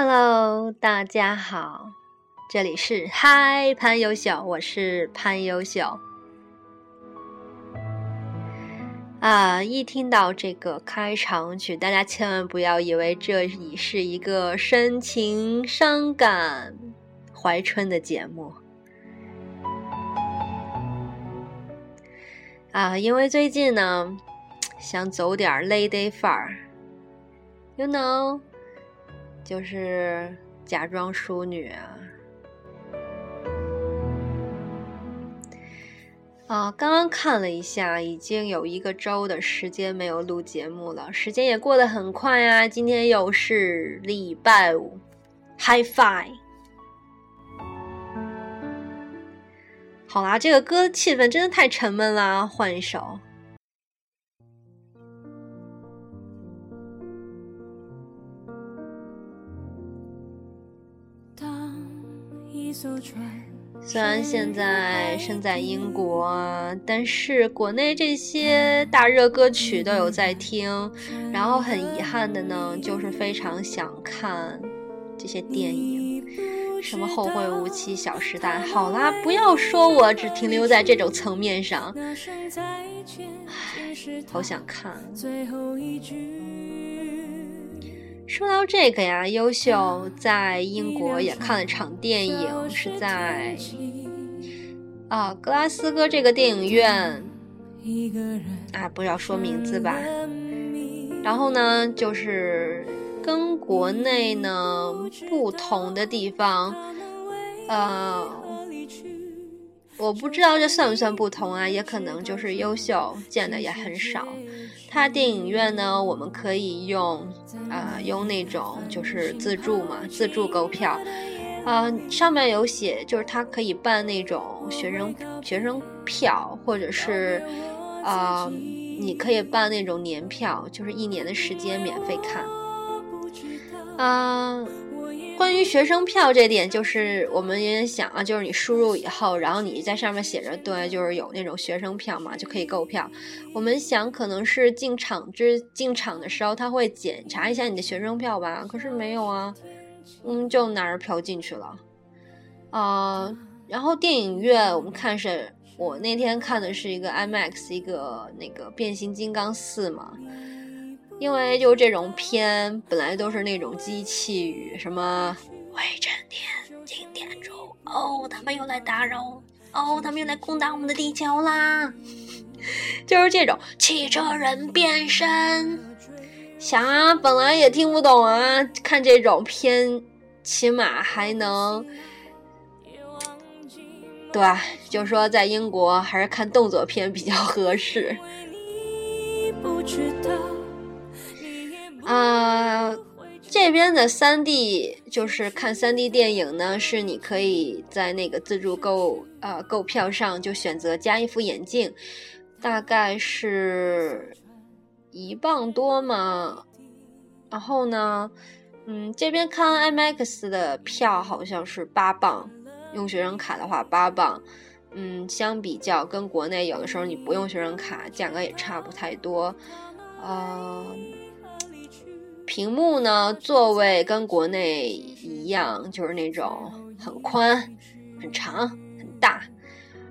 Hello，大家好，这里是嗨潘优秀，我是潘优秀。啊，一听到这个开场曲，大家千万不要以为这已是一个深情伤感、怀春的节目。啊，因为最近呢，想走点 lady 范儿，you know。就是假装淑女啊！啊，刚刚看了一下，已经有一个周的时间没有录节目了，时间也过得很快啊！今天又是礼拜五，High Five！好啦，这个歌气氛真的太沉闷啦，换一首。虽然现在身在英国，但是国内这些大热歌曲都有在听。然后很遗憾的呢，就是非常想看这些电影，什么《后会无期》《小时代》。好啦，不要说我只停留在这种层面上，好想看。说到这个呀，优秀在英国也看了场电影，是在啊格拉斯哥这个电影院啊，不要说名字吧。然后呢，就是跟国内呢不同的地方，呃，我不知道这算不算不同啊，也可能就是优秀见的也很少。它电影院呢，我们可以用，啊，用那种就是自助嘛，自助购票，啊，上面有写，就是它可以办那种学生学生票，或者是，啊，你可以办那种年票，就是一年的时间免费看，啊。关于学生票这点，就是我们也想啊，就是你输入以后，然后你在上面写着对，就是有那种学生票嘛，就可以购票。我们想可能是进场之进场的时候，他会检查一下你的学生票吧，可是没有啊，嗯，就拿着票进去了。啊，然后电影院我们看是，我那天看的是一个 IMAX，一个那个变形金刚四嘛。因为就这种片本来都是那种机器语，什么威震天、擎天柱，哦，他们又来打扰，哦，他们又来攻打我们的地球啦，就是这种汽车人变身，想啊，本来也听不懂啊，看这种片，起码还能，对吧？就说在英国还是看动作片比较合适。啊，这边的三 D 就是看三 D 电影呢，是你可以在那个自助购呃购票上就选择加一副眼镜，大概是一磅多嘛。然后呢，嗯，这边看 IMAX 的票好像是八磅，用学生卡的话八磅。嗯，相比较跟国内有的时候你不用学生卡，价格也差不太多。呃。屏幕呢，座位跟国内一样，就是那种很宽、很长、很大。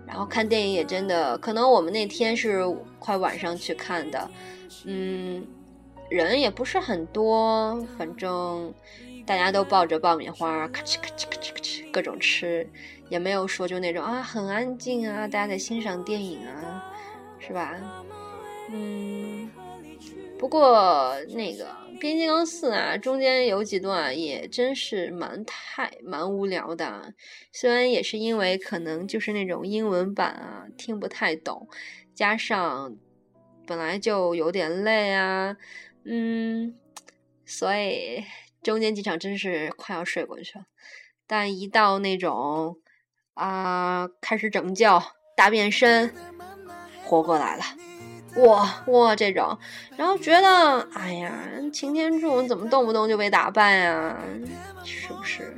然后看电影也真的，可能我们那天是快晚上去看的，嗯，人也不是很多，反正大家都抱着爆米花，咔哧咔哧咔哧咔哧各种吃，也没有说就那种啊很安静啊，大家在欣赏电影啊，是吧？嗯，不过那个。《变形金刚四》啊，中间有几段也真是蛮太蛮无聊的，虽然也是因为可能就是那种英文版啊听不太懂，加上本来就有点累啊，嗯，所以中间几场真是快要睡过去了，但一到那种啊开始拯救大变身，活过来了。哇哇这种，然后觉得哎呀，擎天柱怎么动不动就被打败啊？是不是？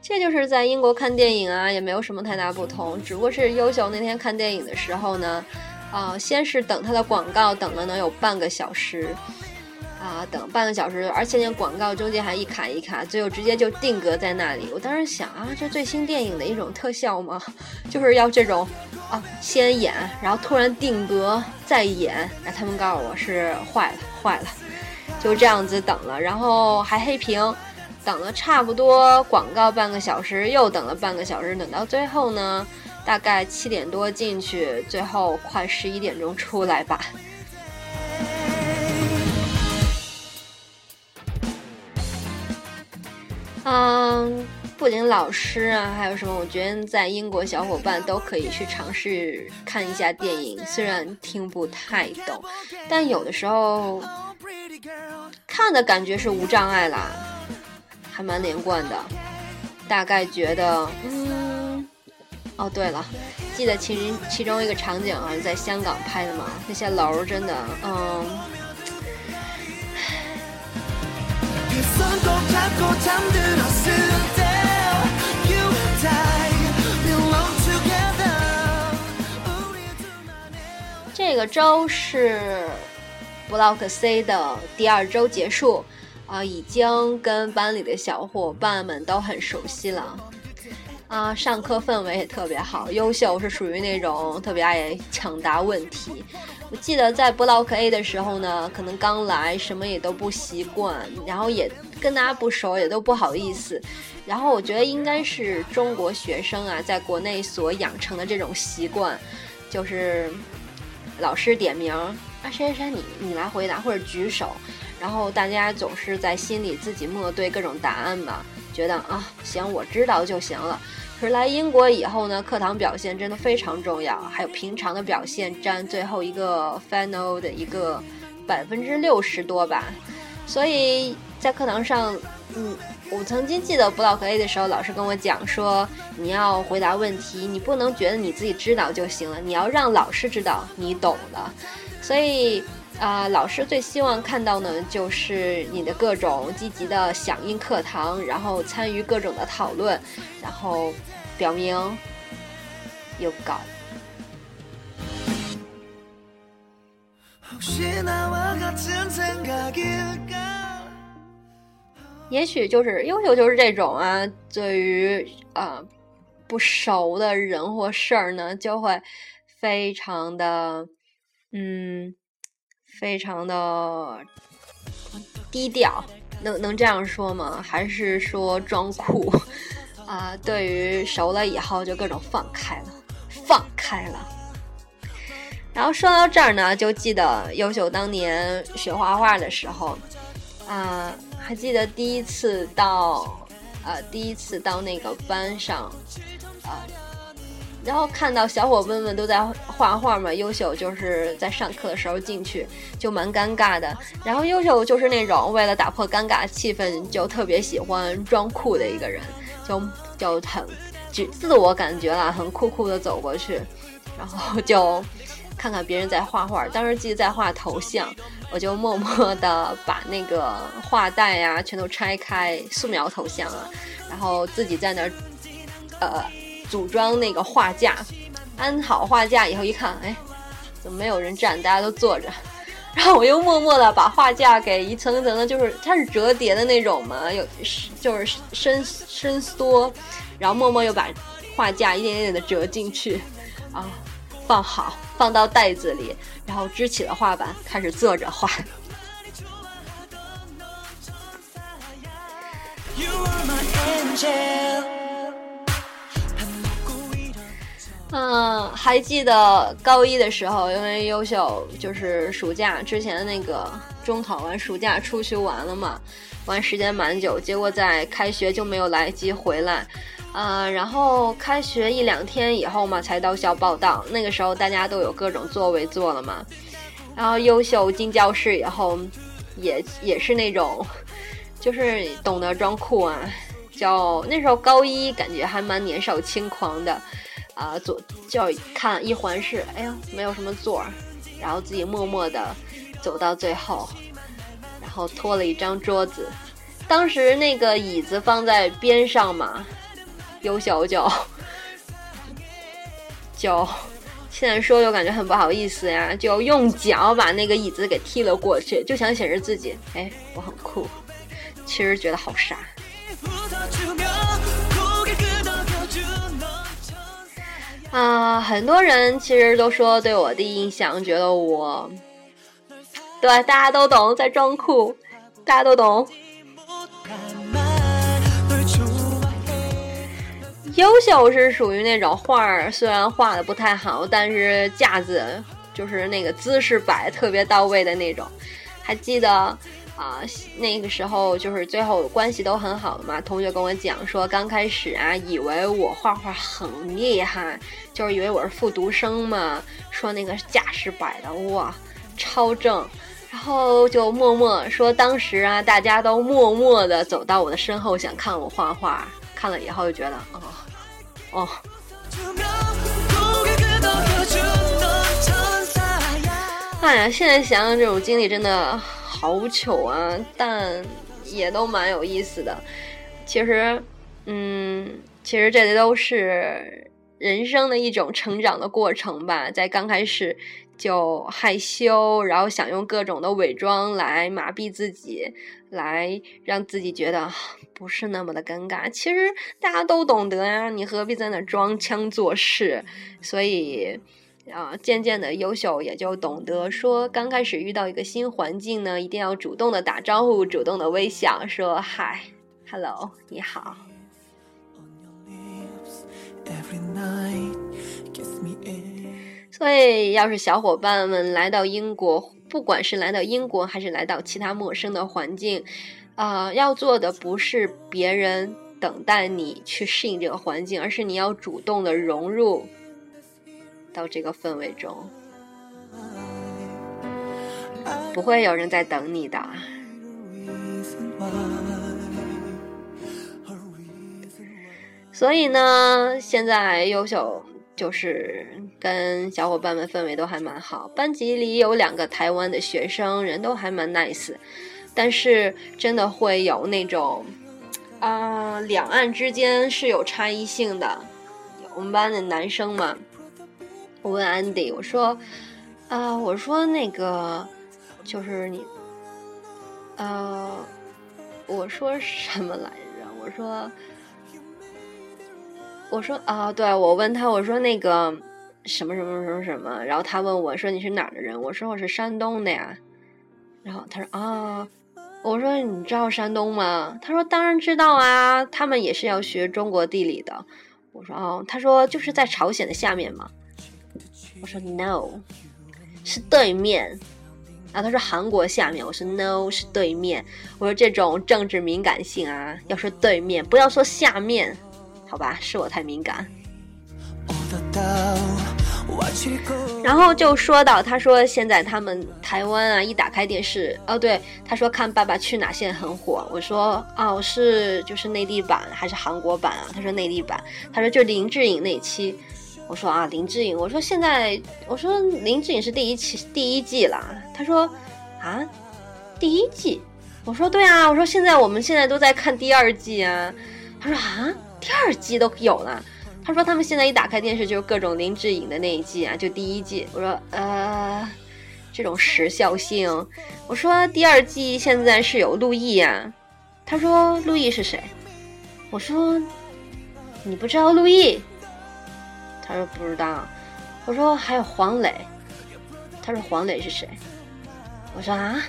这就是在英国看电影啊，也没有什么太大不同，只不过是优秀那天看电影的时候呢，啊，先是等他的广告，等了能有半个小时，啊，等半个小时，而且那广告中间还一卡一卡，最后直接就定格在那里。我当时想啊，这最新电影的一种特效吗？就是要这种啊，先演，然后突然定格再演。哎，他们告诉我是坏了，坏了，就这样子等了，然后还黑屏，等了差不多广告半个小时，又等了半个小时，等到最后呢。大概七点多进去，最后快十一点钟出来吧。嗯，不仅老师啊，还有什么？我觉得在英国小伙伴都可以去尝试看一下电影，虽然听不太懂，但有的时候看的感觉是无障碍啦，还蛮连贯的。大概觉得，嗯。哦，对了，记得其其中一个场景啊，在香港拍的嘛，那些楼真的，嗯。这个周是 Block C 的第二周结束，啊，已经跟班里的小伙伴们都很熟悉了。啊，上课氛围也特别好，优秀是属于那种特别爱抢答问题。我记得在 Block A 的时候呢，可能刚来，什么也都不习惯，然后也跟大家不熟，也都不好意思。然后我觉得应该是中国学生啊，在国内所养成的这种习惯，就是老师点名啊，谁谁谁，你你来回答或者举手，然后大家总是在心里自己默对各种答案嘛。觉得啊，行，我知道就行了。可是来英国以后呢，课堂表现真的非常重要，还有平常的表现占最后一个 final 的一个百分之六十多吧。所以在课堂上，嗯，我曾经记得 Block A 的时候，老师跟我讲说，你要回答问题，你不能觉得你自己知道就行了，你要让老师知道你懂了。所以。啊，老师最希望看到呢，就是你的各种积极的响应课堂，然后参与各种的讨论，然后表明有搞。也许就是优秀，就是这种啊，对于啊不熟的人或事儿呢，就会非常的嗯。非常的低调，能能这样说吗？还是说装酷啊？对于熟了以后就各种放开了，放开了。然后说到这儿呢，就记得优秀当年学画画的时候啊，还记得第一次到呃第一次到那个班上啊。然后看到小伙伴们都在画画嘛，优秀就是在上课的时候进去就蛮尴尬的。然后优秀就是那种为了打破尴尬气氛，就特别喜欢装酷的一个人，就就很自自我感觉了，很酷酷的走过去，然后就看看别人在画画。当时记得在画头像，我就默默的把那个画带呀全都拆开，素描头像啊，然后自己在那儿，呃。组装那个画架，安好画架以后一看，哎，怎么没有人站？大家都坐着。然后我又默默的把画架给一层一层的，就是它是折叠的那种嘛，有就是伸伸缩，然后默默又把画架一点点的折进去，啊，放好，放到袋子里，然后支起了画板，开始坐着画。You are my angel. 嗯，还记得高一的时候，因为优秀，就是暑假之前那个中考完暑假出去玩了嘛，玩时间蛮久，结果在开学就没有来及回来，呃，然后开学一两天以后嘛，才到校报道。那个时候大家都有各种座位坐了嘛，然后优秀进教室以后，也也是那种，就是懂得装酷啊，就那时候高一，感觉还蛮年少轻狂的。啊，左就看一环视，哎呀，没有什么座儿，然后自己默默的走到最后，然后拖了一张桌子，当时那个椅子放在边上嘛，有小脚就现在说又感觉很不好意思呀，就用脚把那个椅子给踢了过去，就想显示自己，哎，我很酷。其实觉得好傻。啊，很多人其实都说对我的印象，觉得我，对，大家都懂，在装酷，大家都懂。优秀是属于那种画儿，虽然画的不太好，但是架子就是那个姿势摆特别到位的那种。还记得啊，那个时候就是最后关系都很好的嘛。同学跟我讲说，刚开始啊，以为我画画很厉害，就是以为我是复读生嘛，说那个架势摆的哇超正，然后就默默说，当时啊，大家都默默的走到我的身后，想看我画画，看了以后就觉得哦。哦，哎呀，现在想想这种经历真的好糗啊，但也都蛮有意思的。其实，嗯，其实这些都是人生的一种成长的过程吧。在刚开始就害羞，然后想用各种的伪装来麻痹自己。来让自己觉得不是那么的尴尬，其实大家都懂得呀，你何必在那装腔作势？所以啊，渐渐的优秀也就懂得说，刚开始遇到一个新环境呢，一定要主动的打招呼，主动的微笑，说嗨，hello，你好。所以，要是小伙伴们来到英国，不管是来到英国还是来到其他陌生的环境，啊，要做的不是别人等待你去适应这个环境，而是你要主动的融入到这个氛围中，不会有人在等你的。所以呢，现在优秀。就是跟小伙伴们氛围都还蛮好，班级里有两个台湾的学生，人都还蛮 nice，但是真的会有那种，啊，两岸之间是有差异性的。我们班的男生嘛，我问 Andy，我说，啊，我说那个就是你，呃，我说什么来着？我说。我说啊，对我问他，我说那个什么什么什么什么，然后他问我说你是哪儿的人？我说我是山东的呀。然后他说啊，我说你知道山东吗？他说当然知道啊，他们也是要学中国地理的。我说哦，他说就是在朝鲜的下面嘛。我说 no，是对面。然后他说韩国下面，我说 no，是对面。我说这种政治敏感性啊，要说对面，不要说下面。好吧，是我太敏感。然后就说到，他说现在他们台湾啊，一打开电视，哦对，他说看《爸爸去哪儿》现在很火。我说哦，是就是内地版还是韩国版啊？他说内地版。他说就林志颖那期。我说啊，林志颖。我说现在，我说林志颖是第一期第一季了。他说啊，第一季。我说对啊。我说现在我们现在都在看第二季啊。他说啊。第二季都有了，他说他们现在一打开电视就是各种林志颖的那一季啊，就第一季。我说呃，这种时效性。我说第二季现在是有陆毅啊，他说陆毅是谁？我说你不知道陆毅？他说不知道。我说还有黄磊，他说黄磊是谁？我说啊，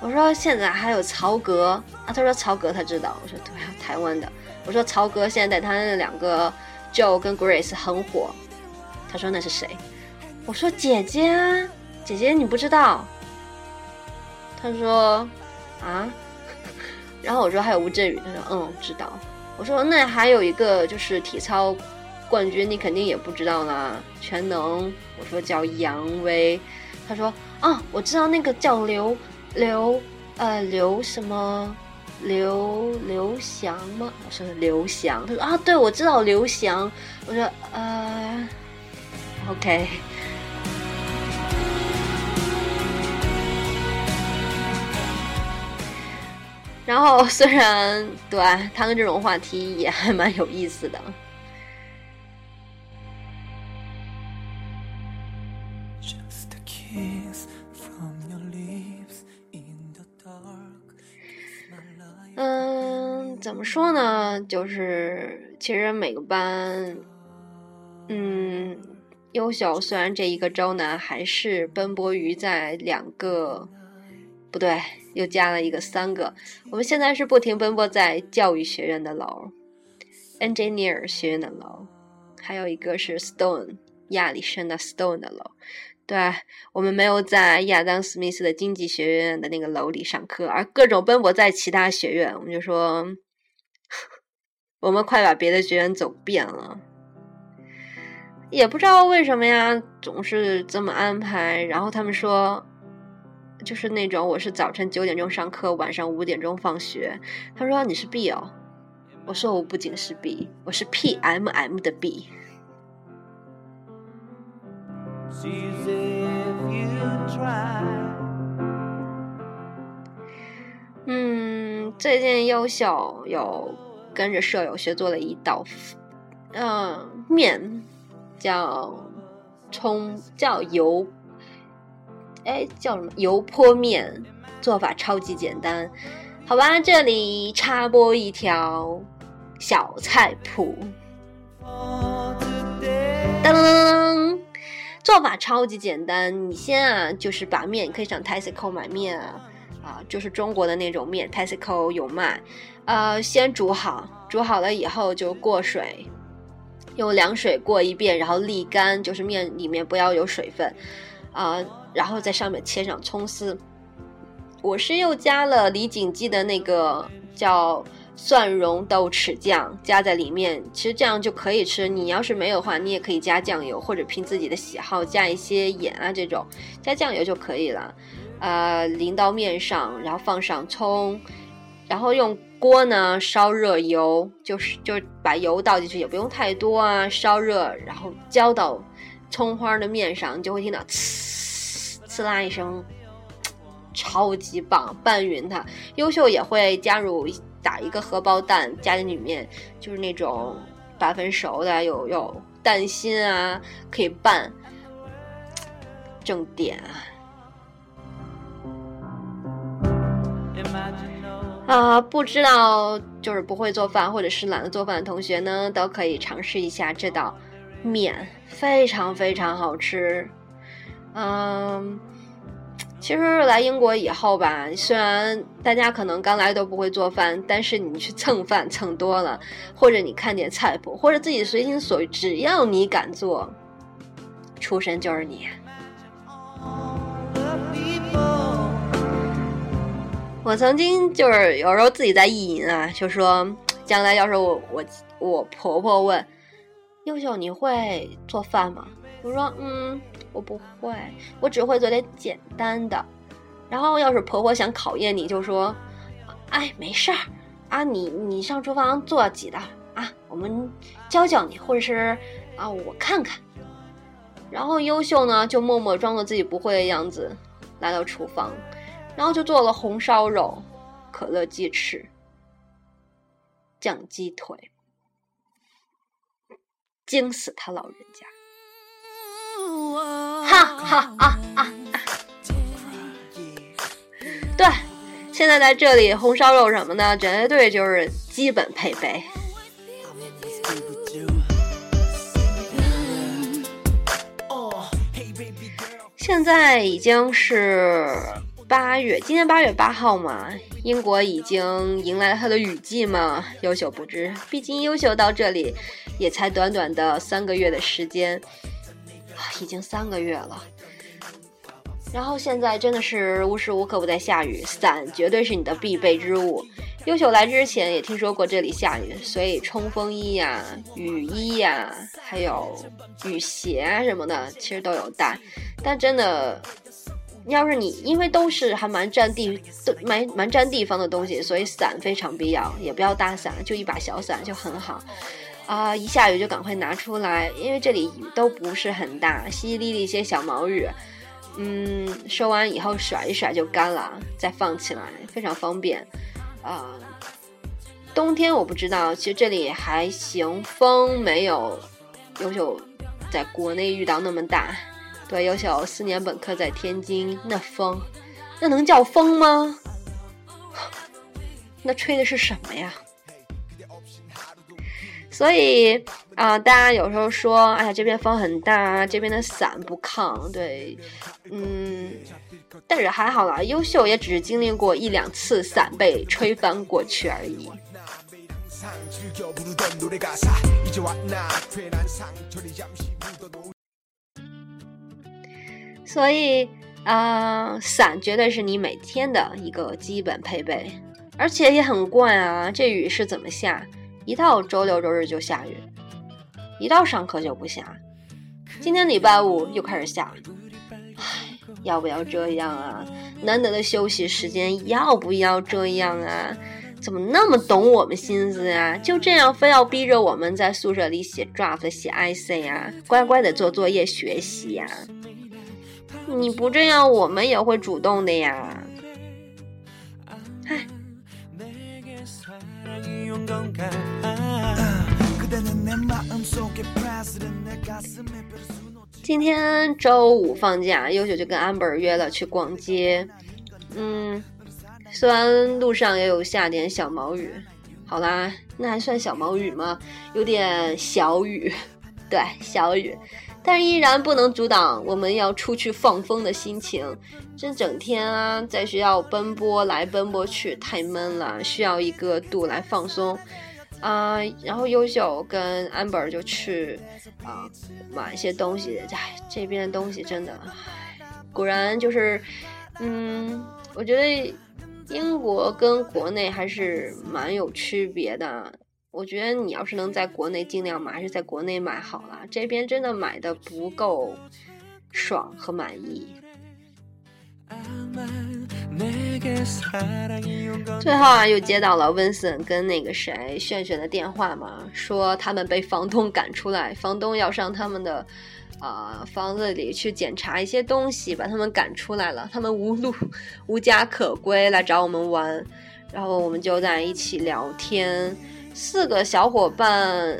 我说现在还有曹格啊，他说曹格他知道。我说对啊，台湾的。我说曹格现在带他那两个 Joe 跟 Grace 很火，他说那是谁？我说姐姐啊，姐姐你不知道？他说啊，然后我说还有吴镇宇，他说嗯知道。我说那还有一个就是体操冠军，你肯定也不知道啦，全能。我说叫杨威，他说啊我知道那个叫刘刘呃刘什么。刘刘翔吗？我说刘翔，他说啊，对，我知道刘翔。我说呃，OK。然后虽然对谈论这种话题也还蛮有意思的。嗯怎么说呢就是其实每个班嗯优秀虽然这一个周呢还是奔波于在两个不对又加了一个三个。我们现在是不停奔波在教育学院的楼 engineer 学院的楼还有一个是 stone 亚历山大 stone 的楼对我们没有在亚当·斯密斯的经济学院的那个楼里上课，而各种奔波在其他学院。我们就说，我们快把别的学院走遍了，也不知道为什么呀，总是这么安排。然后他们说，就是那种我是早晨九点钟上课，晚上五点钟放学。他说你是 B 哦，我说我不仅是 B，我是 PMM 的 B。嗯，最近优秀有跟着舍友学做了一道，嗯，面叫葱，叫油，哎，叫什么油泼面？做法超级简单，好吧？这里插播一条小菜谱，噔。做法超级简单，你先啊，就是把面，可以上 Tesco 买面啊，啊，就是中国的那种面，Tesco 有卖，呃，先煮好，煮好了以后就过水，用凉水过一遍，然后沥干，就是面里面不要有水分，啊，然后在上面切上葱丝，我是又加了李锦记的那个叫。蒜蓉豆豉酱加在里面，其实这样就可以吃。你要是没有的话，你也可以加酱油，或者凭自己的喜好加一些盐啊，这种加酱油就可以了。呃，淋到面上，然后放上葱，然后用锅呢烧热油，就是就把油倒进去，也不用太多啊，烧热，然后浇到葱花的面上，你就会听到呲呲啦一声，超级棒，拌匀它。优秀也会加入。打一个荷包蛋加进里面，就是那种八分熟的，有有蛋心啊，可以拌。正点啊！啊，不知道就是不会做饭或者是懒得做饭的同学呢，都可以尝试一下这道面，非常非常好吃。嗯。其实来英国以后吧，虽然大家可能刚来都不会做饭，但是你去蹭饭蹭多了，或者你看点菜谱，或者自己随心所欲，只要你敢做，出身就是你。我曾经就是有时候自己在意淫啊，就说将来要是我我我婆婆问，优秀你会做饭吗？我说嗯。我不会，我只会做点简单的。然后要是婆婆想考验你，就说：“哎，没事儿啊，你你上厨房做几道啊，我们教教你，或者是啊，我看看。”然后优秀呢，就默默装作自己不会的样子，来到厨房，然后就做了红烧肉、可乐鸡翅、酱鸡腿，惊死他老人家。哈哈啊啊！对，现在在这里红烧肉什么的，绝对就是基本配备。现在已经是八月，今天八月八号嘛，英国已经迎来了它的雨季嘛。优秀不知，毕竟优秀到这里也才短短的三个月的时间。已经三个月了，然后现在真的是无时无刻不在下雨，伞绝对是你的必备之物。优秀来之前也听说过这里下雨，所以冲锋衣呀、雨衣呀，还有雨鞋什么的，其实都有带。但真的，要是你因为都是还蛮占地、都蛮蛮占地方的东西，所以伞非常必要，也不要大伞，就一把小伞就很好。啊！一下雨就赶快拿出来，因为这里雨都不是很大，淅淅沥沥一些小毛雨。嗯，收完以后甩一甩就干了，再放起来非常方便。啊，冬天我不知道，其实这里还行，风没有优秀在国内遇到那么大。对，优秀四年本科在天津，那风，那能叫风吗？那吹的是什么呀？所以啊，大家有时候说，哎呀，这边风很大，这边的伞不抗，对，嗯，但是还好啦，优秀也只是经历过一两次伞被吹翻过去而已。所以啊，伞绝对是你每天的一个基本配备，而且也很怪啊，这雨是怎么下？一到周六周日就下雨，一到上课就不下。今天礼拜五又开始下，唉，要不要这样啊？难得的休息时间要不要这样啊？怎么那么懂我们心思呀？就这样非要逼着我们在宿舍里写 draft、写 IC 呀，乖乖的做作业学习呀？你不这样，我们也会主动的呀。今天周五放假，优秀就跟 amber 约了去逛街。嗯，虽然路上也有下点小毛雨，好啦，那还算小毛雨吗？有点小雨，对，小雨，但是依然不能阻挡我们要出去放风的心情。这整天啊，在学校奔波来奔波去，太闷了，需要一个度来放松。啊，然后优秀跟 amber 就去啊买一些东西。唉，这边的东西真的，果然就是，嗯，我觉得英国跟国内还是蛮有区别的。我觉得你要是能在国内尽量买，还是在国内买好了。这边真的买的不够爽和满意。最后啊，又接到了温森跟那个谁炫炫的电话嘛，说他们被房东赶出来，房东要上他们的啊房子里去检查一些东西，把他们赶出来了，他们无路无家可归来找我们玩，然后我们就在一起聊天，四个小伙伴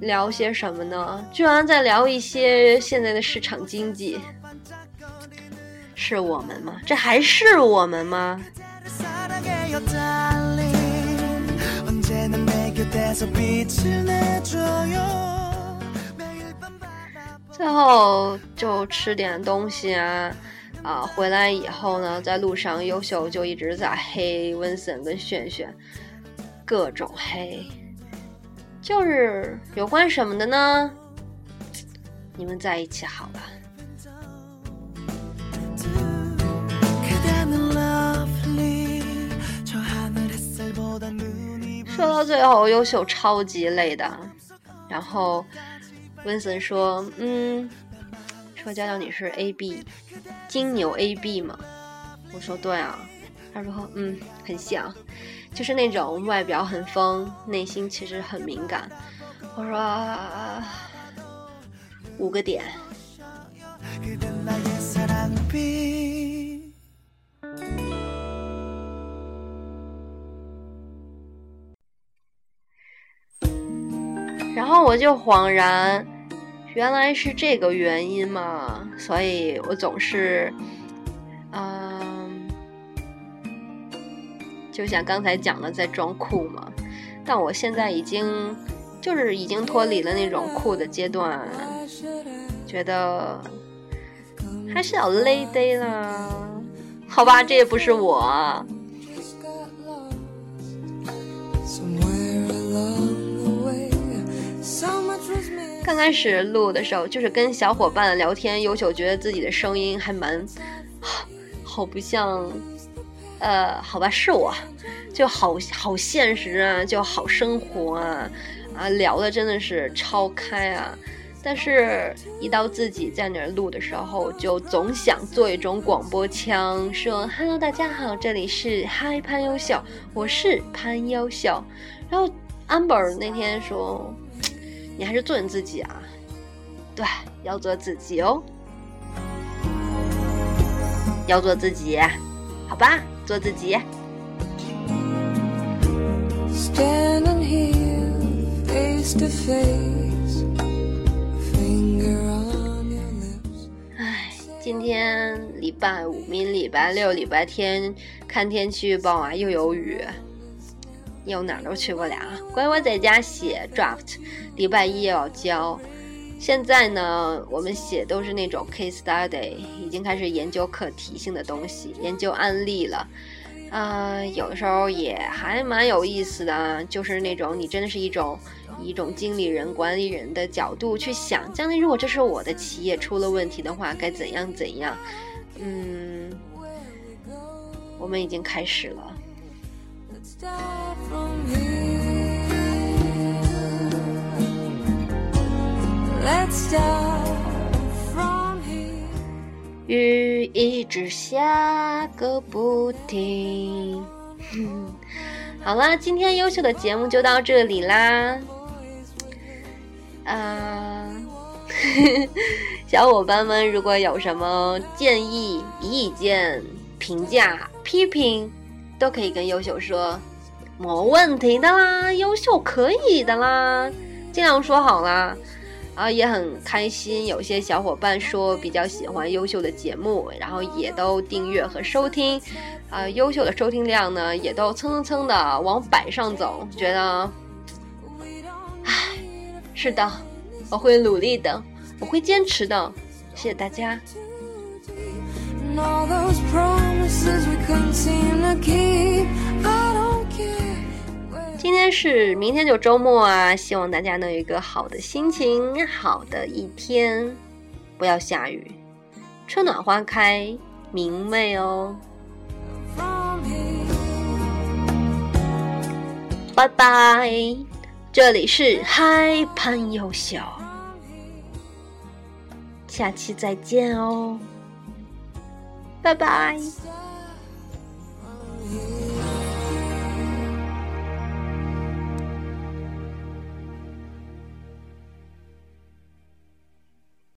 聊些什么呢？居然在聊一些现在的市场经济。是我们吗？这还是我们吗？最后就吃点东西啊啊！回来以后呢，在路上优秀就一直在黑温森跟炫炫，各种黑，就是有关什么的呢？你们在一起好了。说到最后，优秀超级累的。然后温森说：“嗯，说娇娇你是 A B，金牛 A B 吗？”我说：“对啊。”他说：“嗯，很像，就是那种外表很疯，内心其实很敏感。”我说：“五个点。”然后我就恍然，原来是这个原因嘛，所以我总是，嗯，就像刚才讲的，在装酷嘛。但我现在已经就是已经脱离了那种酷的阶段，觉得还是要 lady 啦。好吧，这也不是我。刚开始录的时候，就是跟小伙伴聊天，优秀觉得自己的声音还蛮，好不像，呃，好吧，是我，就好好现实啊，就好生活啊，啊，聊的真的是超开啊。但是，一到自己在那儿录的时候，就总想做一种广播腔，说 “Hello，大家好，这里是嗨潘优秀，我是潘优秀。”然后 Amber 那天说。你还是做你自己啊，对，要做自己哦，要做自己，好吧，做自己。唉，今天礼拜五，明礼拜六、礼拜天看天气预报啊，又有雨。又哪儿都去不了，乖乖在家写 draft，礼拜一要交。现在呢，我们写都是那种 case study，已经开始研究课题性的东西，研究案例了。啊，有的时候也还蛮有意思的，就是那种你真的是一种以一种经理人、管理人的角度去想，将来如果这是我的企业出了问题的话，该怎样怎样？嗯，我们已经开始了。雨一直下个不停。好了，今天优秀的节目就到这里啦。啊，小伙伴们，如果有什么建议、意见、评价、批评，都可以跟优秀说，没问题的啦，优秀可以的啦，尽量说好啦。啊，也很开心，有些小伙伴说比较喜欢优秀的节目，然后也都订阅和收听，啊，优秀的收听量呢也都蹭蹭蹭的往百上走，觉得，唉，是的，我会努力的，我会坚持的，谢谢大家。今天是明天就周末啊，希望大家能有一个好的心情，好的一天，不要下雨，春暖花开，明媚哦。拜拜，这里是嗨潘优秀，下期再见哦，拜拜。